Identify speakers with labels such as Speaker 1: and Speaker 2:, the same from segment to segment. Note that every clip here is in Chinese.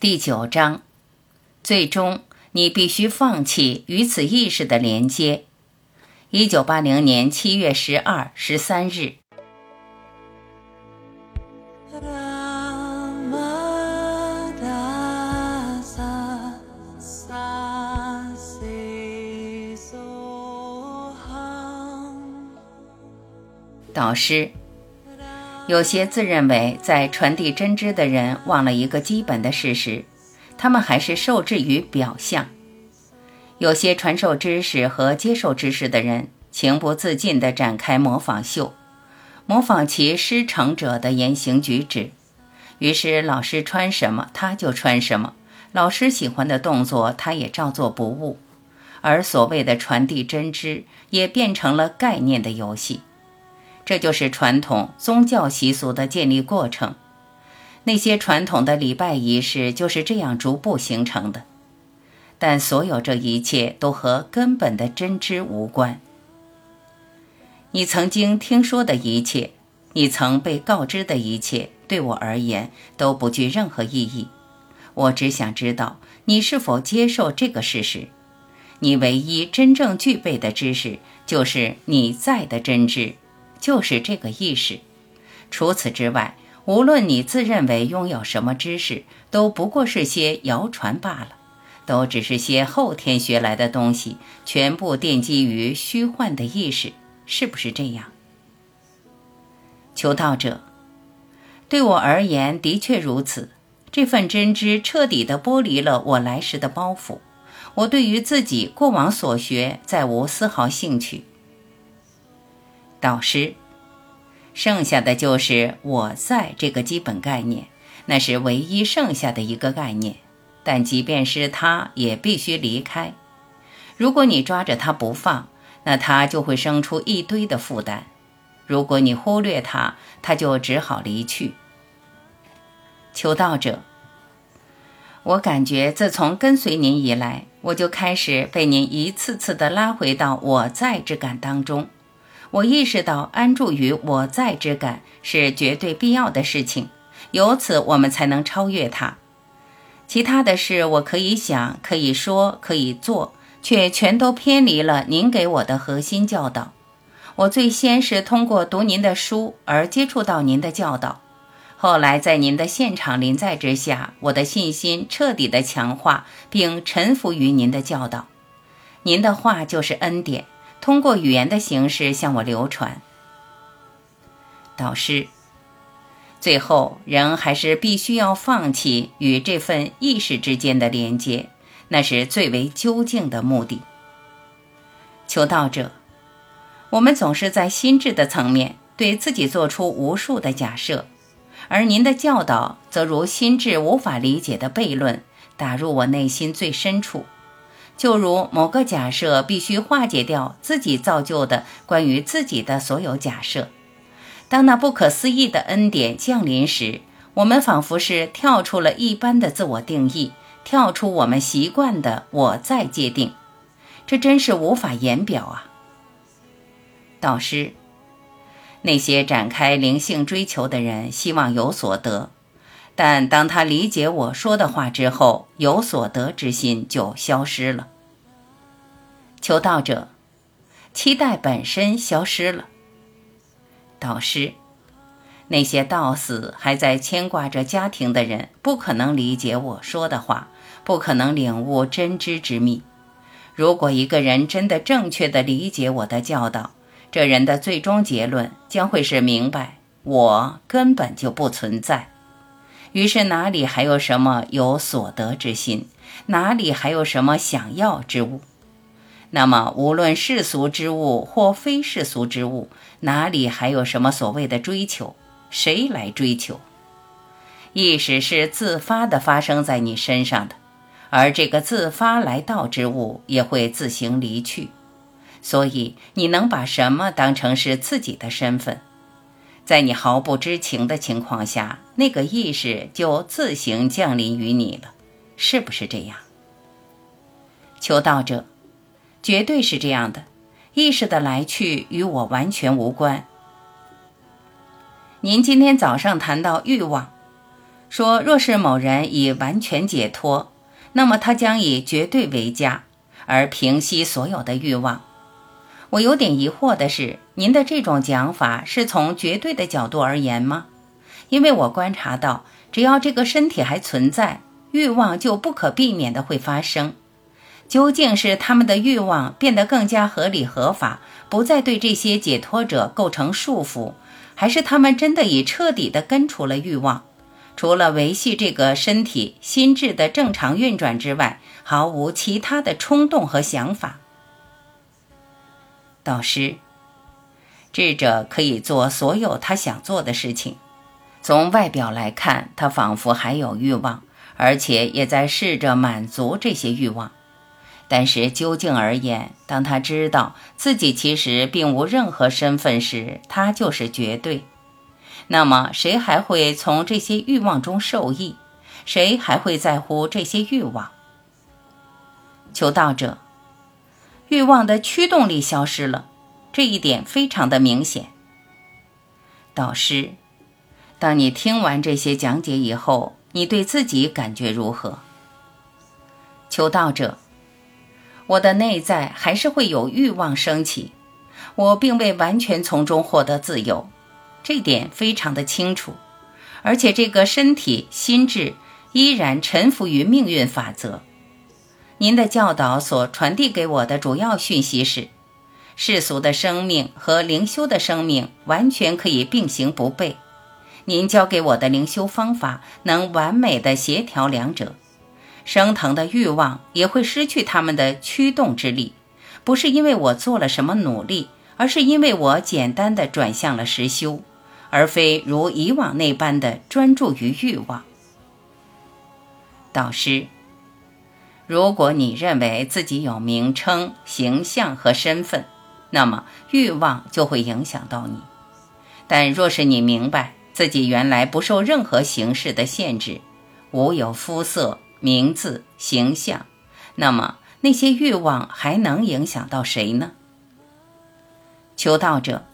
Speaker 1: 第九章，最终你必须放弃与此意识的连接。一九八零年七月十二、十三日。导师。有些自认为在传递真知的人忘了一个基本的事实，他们还是受制于表象。有些传授知识和接受知识的人情不自禁地展开模仿秀，模仿其师承者的言行举止。于是老师穿什么他就穿什么，老师喜欢的动作他也照做不误，而所谓的传递真知也变成了概念的游戏。这就是传统宗教习俗的建立过程，那些传统的礼拜仪式就是这样逐步形成的。但所有这一切都和根本的真知无关。你曾经听说的一切，你曾被告知的一切，对我而言都不具任何意义。我只想知道你是否接受这个事实。你唯一真正具备的知识，就是你在的真知。就是这个意识。除此之外，无论你自认为拥有什么知识，都不过是些谣传罢了，都只是些后天学来的东西，全部奠基于虚幻的意识，是不是这样？求道者，对我而言的确如此。这份真知彻底地剥离了我来时的包袱，我对于自己过往所学再无丝毫兴趣。导师，剩下的就是“我在”这个基本概念，那是唯一剩下的一个概念。但即便是它，也必须离开。如果你抓着它不放，那它就会生出一堆的负担；如果你忽略它，它就只好离去。求道者，我感觉自从跟随您以来，我就开始被您一次次地拉回到“我在”之感当中。我意识到安住于我在之感是绝对必要的事情，由此我们才能超越它。其他的事我可以想、可以说、可以做，却全都偏离了您给我的核心教导。我最先是通过读您的书而接触到您的教导，后来在您的现场临在之下，我的信心彻底的强化，并臣服于您的教导。您的话就是恩典。通过语言的形式向我流传。导师，最后人还是必须要放弃与这份意识之间的连接，那是最为究竟的目的。求道者，我们总是在心智的层面对自己做出无数的假设，而您的教导则如心智无法理解的悖论，打入我内心最深处。就如某个假设必须化解掉自己造就的关于自己的所有假设，当那不可思议的恩典降临时，我们仿佛是跳出了一般的自我定义，跳出我们习惯的我在界定，这真是无法言表啊！导师，那些展开灵性追求的人希望有所得。但当他理解我说的话之后，有所得之心就消失了。求道者，期待本身消失了。导师，那些到死还在牵挂着家庭的人，不可能理解我说的话，不可能领悟真知之秘。如果一个人真的正确的理解我的教导，这人的最终结论将会是明白我根本就不存在。于是哪里还有什么有所得之心？哪里还有什么想要之物？那么无论世俗之物或非世俗之物，哪里还有什么所谓的追求？谁来追求？意识是自发的发生在你身上的，而这个自发来到之物也会自行离去。所以你能把什么当成是自己的身份？在你毫不知情的情况下，那个意识就自行降临于你了，是不是这样？求道者，绝对是这样的。意识的来去与我完全无关。您今天早上谈到欲望，说若是某人已完全解脱，那么他将以绝对为家，而平息所有的欲望。我有点疑惑的是，您的这种讲法是从绝对的角度而言吗？因为我观察到，只要这个身体还存在，欲望就不可避免的会发生。究竟是他们的欲望变得更加合理合法，不再对这些解脱者构成束缚，还是他们真的已彻底的根除了欲望，除了维系这个身体心智的正常运转之外，毫无其他的冲动和想法？导师，智者可以做所有他想做的事情。从外表来看，他仿佛还有欲望，而且也在试着满足这些欲望。但是究竟而言，当他知道自己其实并无任何身份时，他就是绝对。那么，谁还会从这些欲望中受益？谁还会在乎这些欲望？求道者。欲望的驱动力消失了，这一点非常的明显。导师，当你听完这些讲解以后，你对自己感觉如何？求道者，我的内在还是会有欲望升起，我并未完全从中获得自由，这点非常的清楚。而且这个身体、心智依然臣服于命运法则。您的教导所传递给我的主要讯息是：世俗的生命和灵修的生命完全可以并行不悖。您教给我的灵修方法能完美的协调两者，升腾的欲望也会失去他们的驱动之力，不是因为我做了什么努力，而是因为我简单的转向了实修，而非如以往那般的专注于欲望。导师。如果你认为自己有名称、形象和身份，那么欲望就会影响到你；但若是你明白自己原来不受任何形式的限制，无有肤色、名字、形象，那么那些欲望还能影响到谁呢？求道者，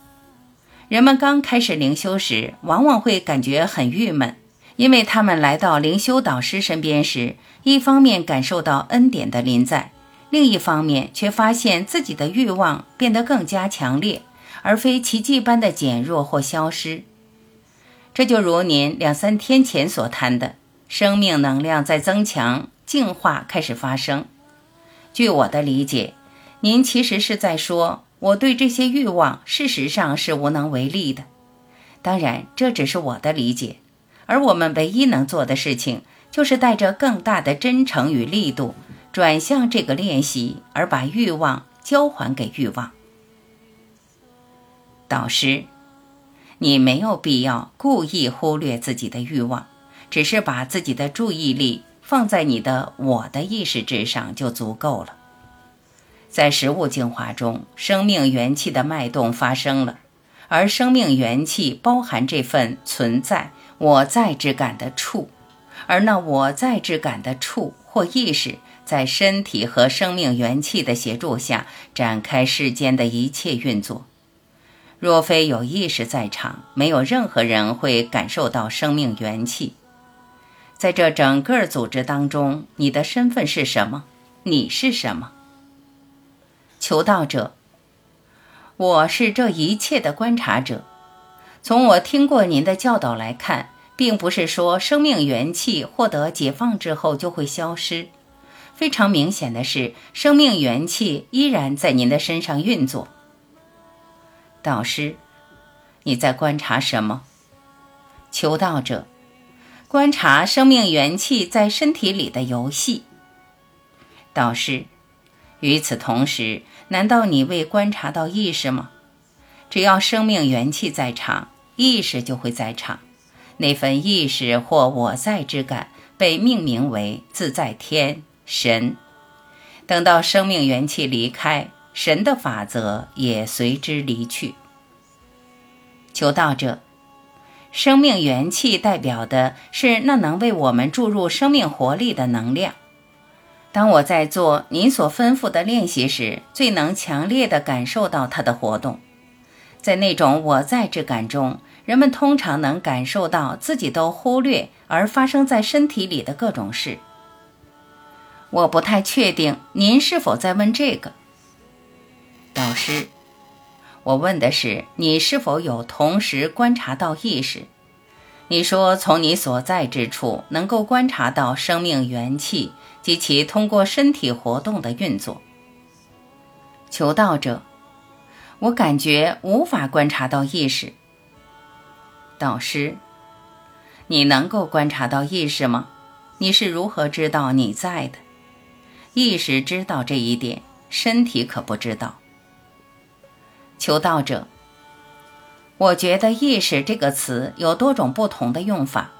Speaker 1: 人们刚开始灵修时，往往会感觉很郁闷。因为他们来到灵修导师身边时，一方面感受到恩典的临在，另一方面却发现自己的欲望变得更加强烈，而非奇迹般的减弱或消失。这就如您两三天前所谈的，生命能量在增强，净化开始发生。据我的理解，您其实是在说，我对这些欲望事实上是无能为力的。当然，这只是我的理解。而我们唯一能做的事情，就是带着更大的真诚与力度，转向这个练习，而把欲望交还给欲望。导师，你没有必要故意忽略自己的欲望，只是把自己的注意力放在你的我的意识之上就足够了。在食物净化中，生命元气的脉动发生了，而生命元气包含这份存在。我在之感的处，而那我在之感的处或意识，在身体和生命元气的协助下展开世间的一切运作。若非有意识在场，没有任何人会感受到生命元气。在这整个组织当中，你的身份是什么？你是什么？求道者，我是这一切的观察者。从我听过您的教导来看，并不是说生命元气获得解放之后就会消失。非常明显的是，生命元气依然在您的身上运作。导师，你在观察什么？求道者，观察生命元气在身体里的游戏。导师，与此同时，难道你未观察到意识吗？只要生命元气在场。意识就会在场，那份意识或我在之感被命名为自在天神。等到生命元气离开，神的法则也随之离去。求道者，生命元气代表的是那能为我们注入生命活力的能量。当我在做您所吩咐的练习时，最能强烈地感受到它的活动。在那种我在之感中，人们通常能感受到自己都忽略而发生在身体里的各种事。我不太确定您是否在问这个，导师。我问的是你是否有同时观察到意识？你说从你所在之处能够观察到生命元气及其通过身体活动的运作。求道者，我感觉无法观察到意识。导师，你能够观察到意识吗？你是如何知道你在的？意识知道这一点，身体可不知道。求道者，我觉得“意识”这个词有多种不同的用法。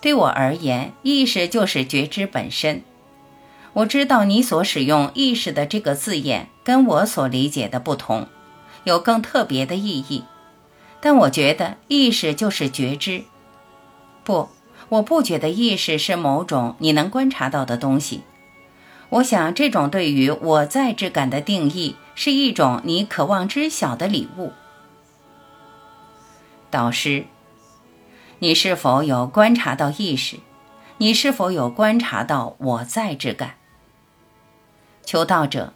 Speaker 1: 对我而言，意识就是觉知本身。我知道你所使用“意识”的这个字眼跟我所理解的不同，有更特别的意义。但我觉得意识就是觉知。不，我不觉得意识是某种你能观察到的东西。我想，这种对于我在之感的定义。是一种你渴望知晓的礼物，导师。你是否有观察到意识？你是否有观察到我在之感？求道者，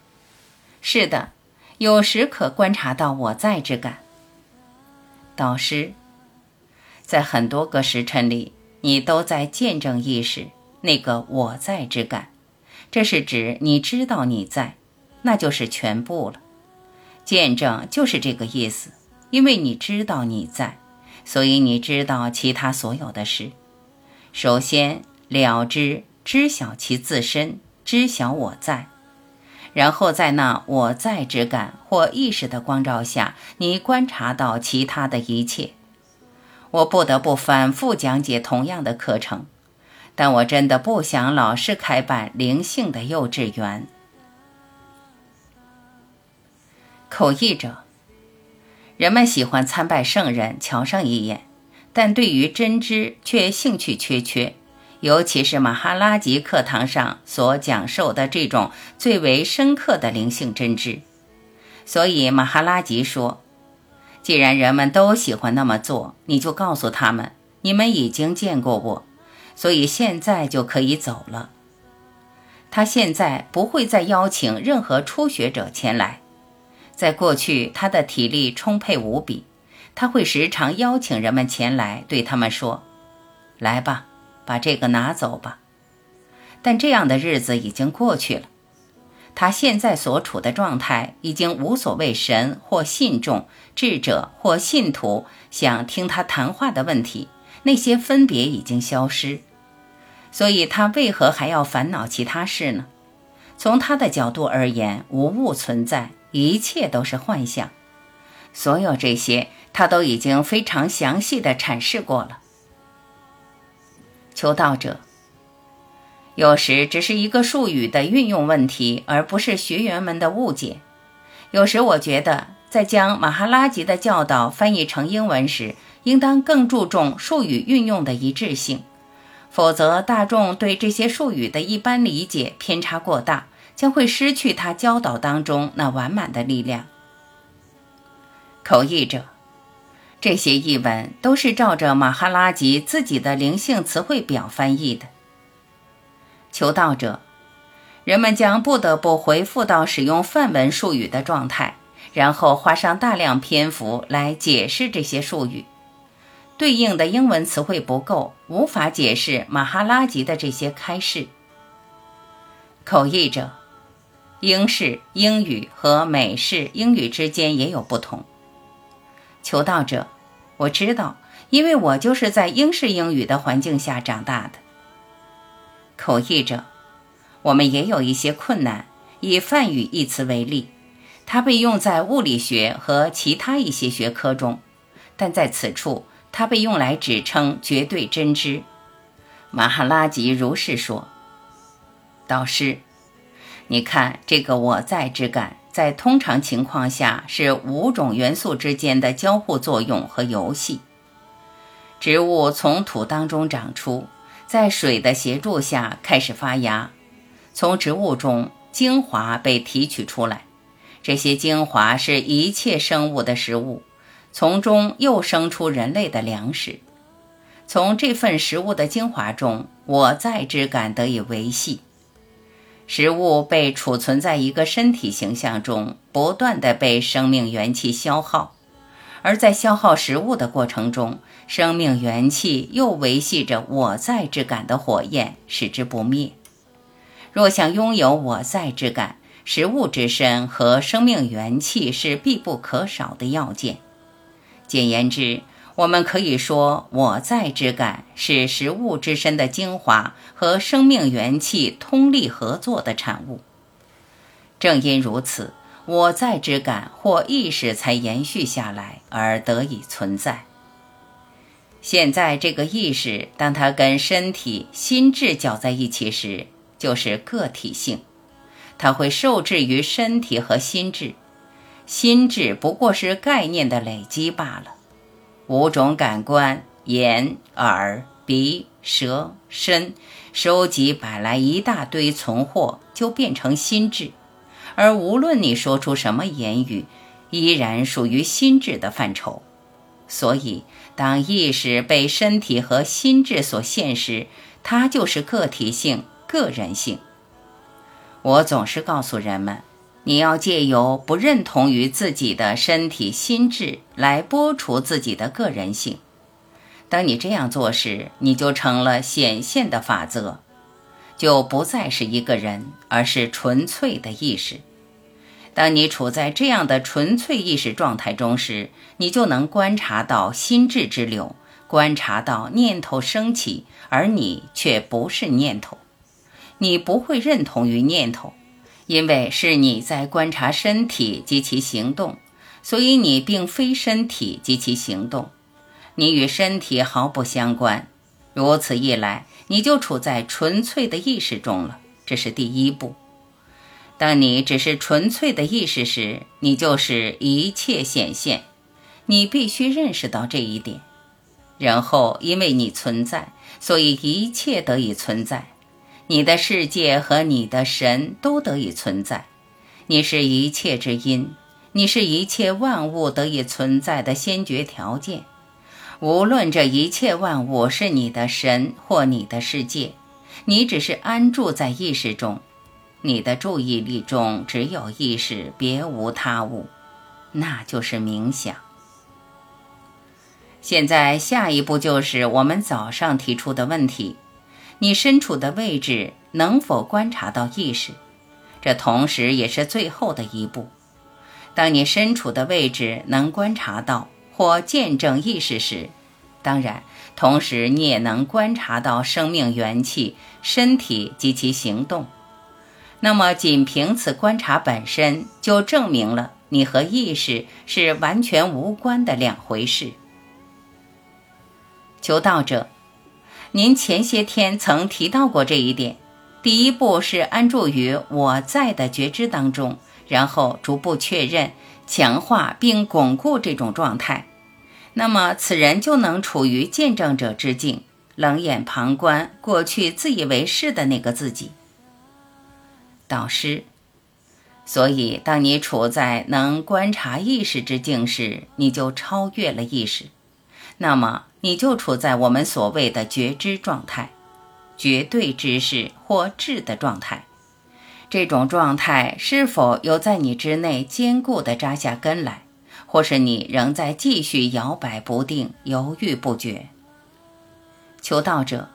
Speaker 1: 是的，有时可观察到我在之感。导师，在很多个时辰里，你都在见证意识那个我在之感，这是指你知道你在。那就是全部了，见证就是这个意思。因为你知道你在，所以你知道其他所有的事。首先了知知晓其自身，知晓我在，然后在那我在之感或意识的光照下，你观察到其他的一切。我不得不反复讲解同样的课程，但我真的不想老是开办灵性的幼稚园。口译者，人们喜欢参拜圣人，瞧上一眼，但对于真知却兴趣缺缺，尤其是马哈拉吉课堂上所讲授的这种最为深刻的灵性真知。所以马哈拉吉说：“既然人们都喜欢那么做，你就告诉他们，你们已经见过我，所以现在就可以走了。”他现在不会再邀请任何初学者前来。在过去，他的体力充沛无比，他会时常邀请人们前来，对他们说：“来吧，把这个拿走吧。”但这样的日子已经过去了。他现在所处的状态已经无所谓神或信众、智者或信徒想听他谈话的问题，那些分别已经消失。所以，他为何还要烦恼其他事呢？从他的角度而言，无物存在。一切都是幻象，所有这些他都已经非常详细的阐释过了。求道者，有时只是一个术语的运用问题，而不是学员们的误解。有时我觉得，在将马哈拉吉的教导翻译成英文时，应当更注重术语运用的一致性，否则大众对这些术语的一般理解偏差过大。将会失去他教导当中那完满的力量。口译者，这些译文都是照着马哈拉吉自己的灵性词汇表翻译的。求道者，人们将不得不回复到使用梵文术语的状态，然后花上大量篇幅来解释这些术语。对应的英文词汇不够，无法解释马哈拉吉的这些开示。口译者。英式英语和美式英语之间也有不同。求道者，我知道，因为我就是在英式英语的环境下长大的。口译者，我们也有一些困难。以梵语一词为例，它被用在物理学和其他一些学科中，但在此处，它被用来指称绝对真知。马哈拉吉如是说。导师。你看，这个我在之感，在通常情况下是五种元素之间的交互作用和游戏。植物从土当中长出，在水的协助下开始发芽。从植物中精华被提取出来，这些精华是一切生物的食物。从中又生出人类的粮食。从这份食物的精华中，我在之感得以维系。食物被储存在一个身体形象中，不断的被生命元气消耗，而在消耗食物的过程中，生命元气又维系着我在之感的火焰，使之不灭。若想拥有我在之感，食物之身和生命元气是必不可少的要件。简言之。我们可以说，我在之感是食物之身的精华和生命元气通力合作的产物。正因如此，我在之感或意识才延续下来而得以存在。现在这个意识，当它跟身体、心智搅在一起时，就是个体性，它会受制于身体和心智，心智不过是概念的累积罢了。五种感官，眼、耳、鼻、舌、身，收集摆来一大堆存货，就变成心智。而无论你说出什么言语，依然属于心智的范畴。所以，当意识被身体和心智所限时，它就是个体性、个人性。我总是告诉人们。你要借由不认同于自己的身体、心智来剥除自己的个人性。当你这样做时，你就成了显现的法则，就不再是一个人，而是纯粹的意识。当你处在这样的纯粹意识状态中时，你就能观察到心智之流，观察到念头升起，而你却不是念头。你不会认同于念头。因为是你在观察身体及其行动，所以你并非身体及其行动，你与身体毫不相关。如此一来，你就处在纯粹的意识中了。这是第一步。当你只是纯粹的意识时，你就是一切显现。你必须认识到这一点。然后，因为你存在，所以一切得以存在。你的世界和你的神都得以存在，你是一切之因，你是一切万物得以存在的先决条件。无论这一切万物是你的神或你的世界，你只是安住在意识中，你的注意力中只有意识，别无他物，那就是冥想。现在下一步就是我们早上提出的问题。你身处的位置能否观察到意识？这同时也是最后的一步。当你身处的位置能观察到或见证意识时，当然，同时你也能观察到生命元气、身体及其行动。那么，仅凭此观察本身，就证明了你和意识是完全无关的两回事。求道者。您前些天曾提到过这一点。第一步是安住于我在的觉知当中，然后逐步确认、强化并巩固这种状态。那么，此人就能处于见证者之境，冷眼旁观过去自以为是的那个自己。导师，所以当你处在能观察意识之境时，你就超越了意识。那么。你就处在我们所谓的觉知状态，绝对知识或智的状态。这种状态是否有在你之内坚固地扎下根来，或是你仍在继续摇摆不定、犹豫不决？求道者，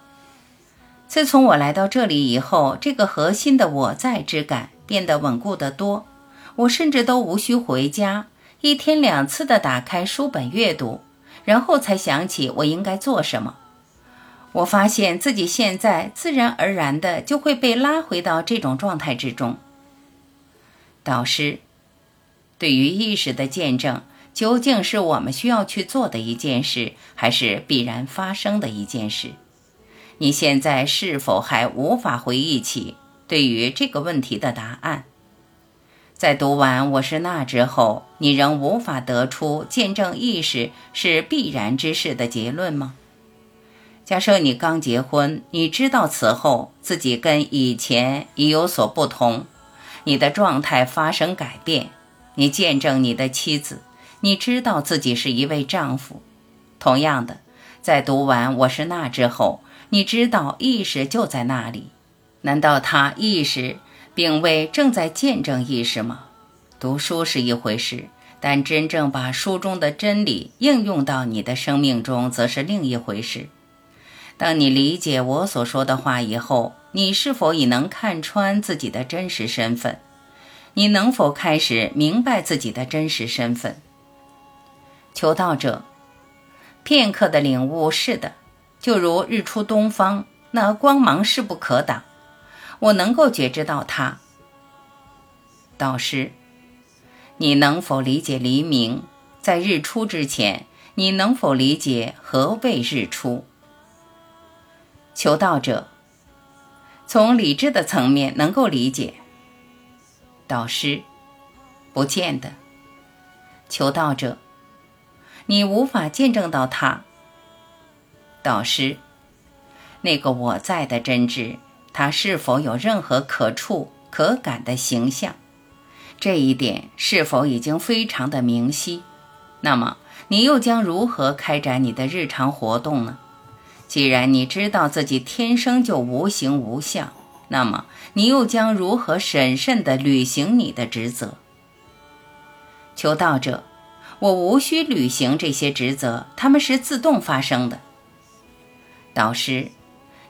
Speaker 1: 自从我来到这里以后，这个核心的我在之感变得稳固得多。我甚至都无需回家，一天两次地打开书本阅读。然后才想起我应该做什么。我发现自己现在自然而然的就会被拉回到这种状态之中。导师，对于意识的见证，究竟是我们需要去做的一件事，还是必然发生的一件事？你现在是否还无法回忆起对于这个问题的答案？在读完我是那之后，你仍无法得出见证意识是必然之事的结论吗？假设你刚结婚，你知道此后自己跟以前已有所不同，你的状态发生改变，你见证你的妻子，你知道自己是一位丈夫。同样的，在读完《我是那》之后，你知道意识就在那里。难道他意识并未正在见证意识吗？读书是一回事，但真正把书中的真理应用到你的生命中，则是另一回事。当你理解我所说的话以后，你是否已能看穿自己的真实身份？你能否开始明白自己的真实身份？求道者，片刻的领悟是的，就如日出东方，那光芒势不可挡，我能够觉知到它。导师，你能否理解黎明？在日出之前，你能否理解何谓日出？求道者，从理智的层面能够理解。导师，不见得。求道者，你无法见证到他。导师，那个我在的真知，他是否有任何可触可感的形象？这一点是否已经非常的明晰？那么，你又将如何开展你的日常活动呢？既然你知道自己天生就无形无相，那么你又将如何审慎地履行你的职责？求道者，我无需履行这些职责，他们是自动发生的。导师，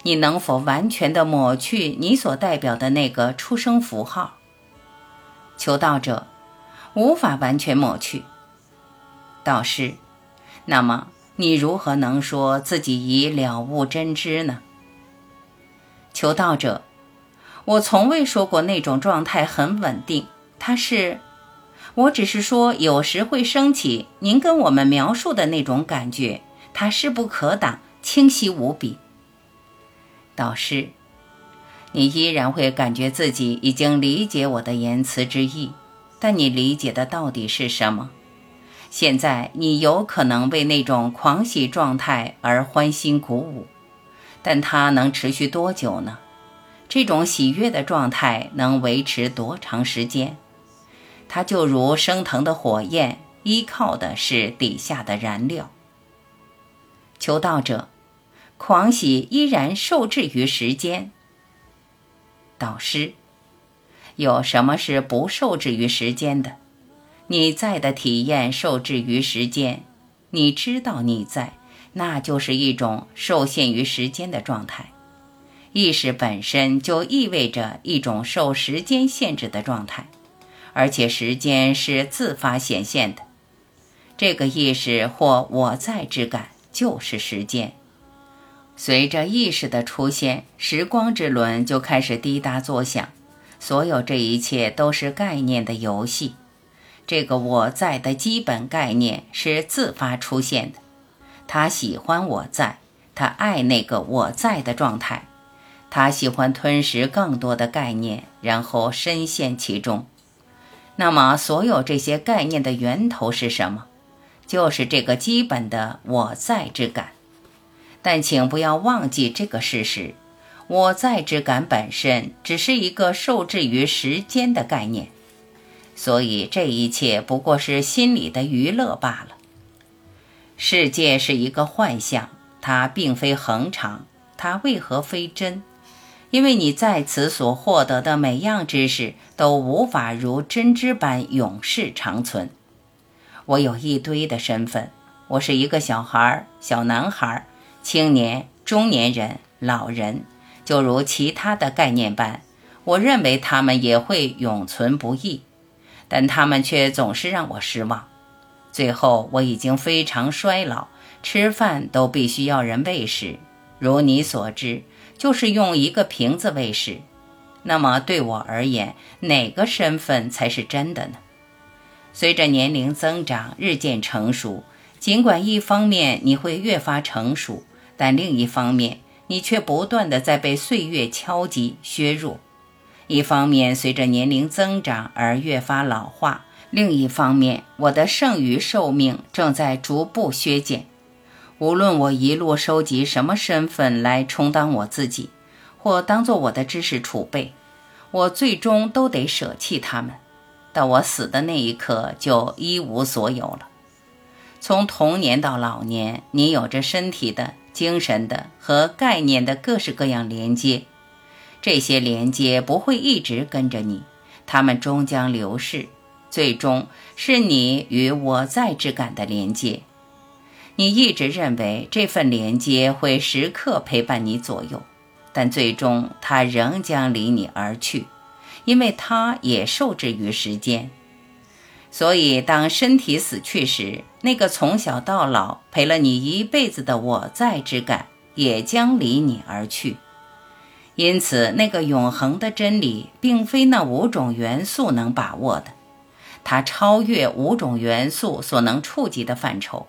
Speaker 1: 你能否完全地抹去你所代表的那个出生符号？求道者，无法完全抹去。导师，那么。你如何能说自己已了悟真知呢？求道者，我从未说过那种状态很稳定。它是，我只是说有时会升起您跟我们描述的那种感觉，它势不可挡，清晰无比。导师，你依然会感觉自己已经理解我的言辞之意，但你理解的到底是什么？现在你有可能为那种狂喜状态而欢欣鼓舞，但它能持续多久呢？这种喜悦的状态能维持多长时间？它就如升腾的火焰，依靠的是底下的燃料。求道者，狂喜依然受制于时间。导师，有什么是不受制于时间的？你在的体验受制于时间，你知道你在，那就是一种受限于时间的状态。意识本身就意味着一种受时间限制的状态，而且时间是自发显现的。这个意识或我在之感就是时间。随着意识的出现，时光之轮就开始滴答作响。所有这一切都是概念的游戏。这个我在的基本概念是自发出现的，他喜欢我在，他爱那个我在的状态，他喜欢吞食更多的概念，然后深陷其中。那么，所有这些概念的源头是什么？就是这个基本的我在之感。但请不要忘记这个事实：我在之感本身只是一个受制于时间的概念。所以这一切不过是心理的娱乐罢了。世界是一个幻象，它并非恒常。它为何非真？因为你在此所获得的每样知识都无法如真知般永世长存。我有一堆的身份，我是一个小孩、小男孩、青年、中年人、老人，就如其他的概念般。我认为他们也会永存不易。但他们却总是让我失望。最后，我已经非常衰老，吃饭都必须要人喂食。如你所知，就是用一个瓶子喂食。那么，对我而言，哪个身份才是真的呢？随着年龄增长，日渐成熟。尽管一方面你会越发成熟，但另一方面，你却不断的在被岁月敲击、削弱。一方面，随着年龄增长而越发老化；另一方面，我的剩余寿命正在逐步削减。无论我一路收集什么身份来充当我自己，或当做我的知识储备，我最终都得舍弃他们。到我死的那一刻，就一无所有了。从童年到老年，你有着身体的、精神的和概念的各式各样连接。这些连接不会一直跟着你，它们终将流逝。最终是你与我在之感的连接。你一直认为这份连接会时刻陪伴你左右，但最终它仍将离你而去，因为它也受制于时间。所以，当身体死去时，那个从小到老陪了你一辈子的我在之感也将离你而去。因此，那个永恒的真理并非那五种元素能把握的，它超越五种元素所能触及的范畴。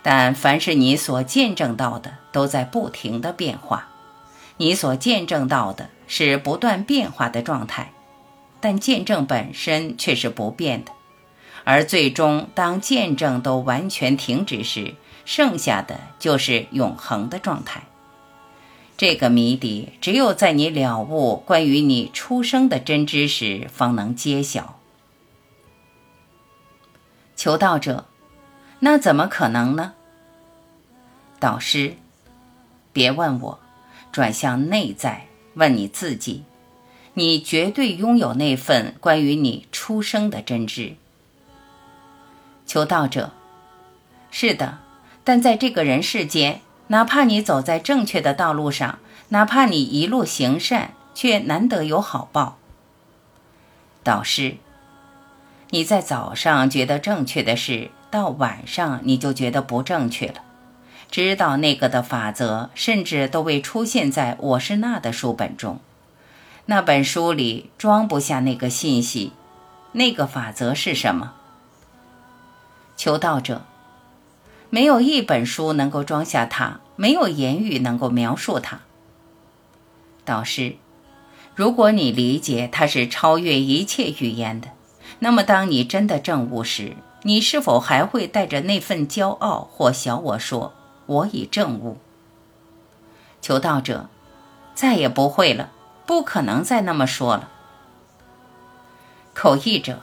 Speaker 1: 但凡是你所见证到的，都在不停的变化。你所见证到的是不断变化的状态，但见证本身却是不变的。而最终，当见证都完全停止时，剩下的就是永恒的状态。这个谜底只有在你了悟关于你出生的真知时，方能揭晓。求道者。那怎么可能呢？导师，别问我，转向内在问你自己，你绝对拥有那份关于你出生的真知。求道者，是的，但在这个人世间，哪怕你走在正确的道路上，哪怕你一路行善，却难得有好报。导师，你在早上觉得正确的事。到晚上你就觉得不正确了，知道那个的法则，甚至都未出现在我是那的书本中。那本书里装不下那个信息，那个法则是什么？求道者，没有一本书能够装下它，没有言语能够描述它。导师，如果你理解它是超越一切语言的，那么当你真的证悟时。你是否还会带着那份骄傲或小我说：“我已证悟？”求道者，再也不会了，不可能再那么说了。口译者，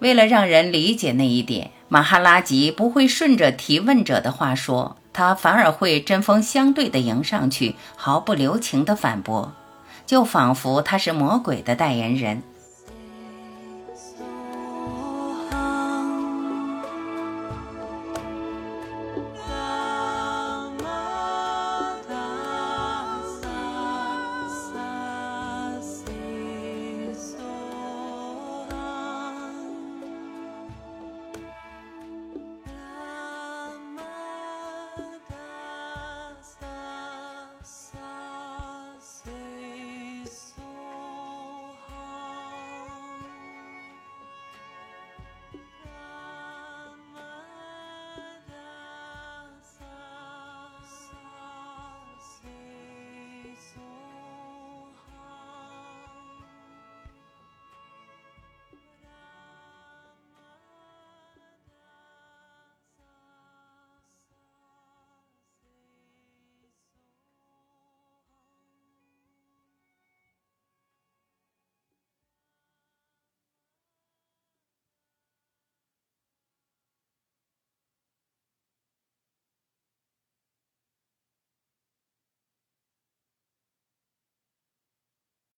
Speaker 1: 为了让人理解那一点，马哈拉吉不会顺着提问者的话说，他反而会针锋相对地迎上去，毫不留情地反驳，就仿佛他是魔鬼的代言人，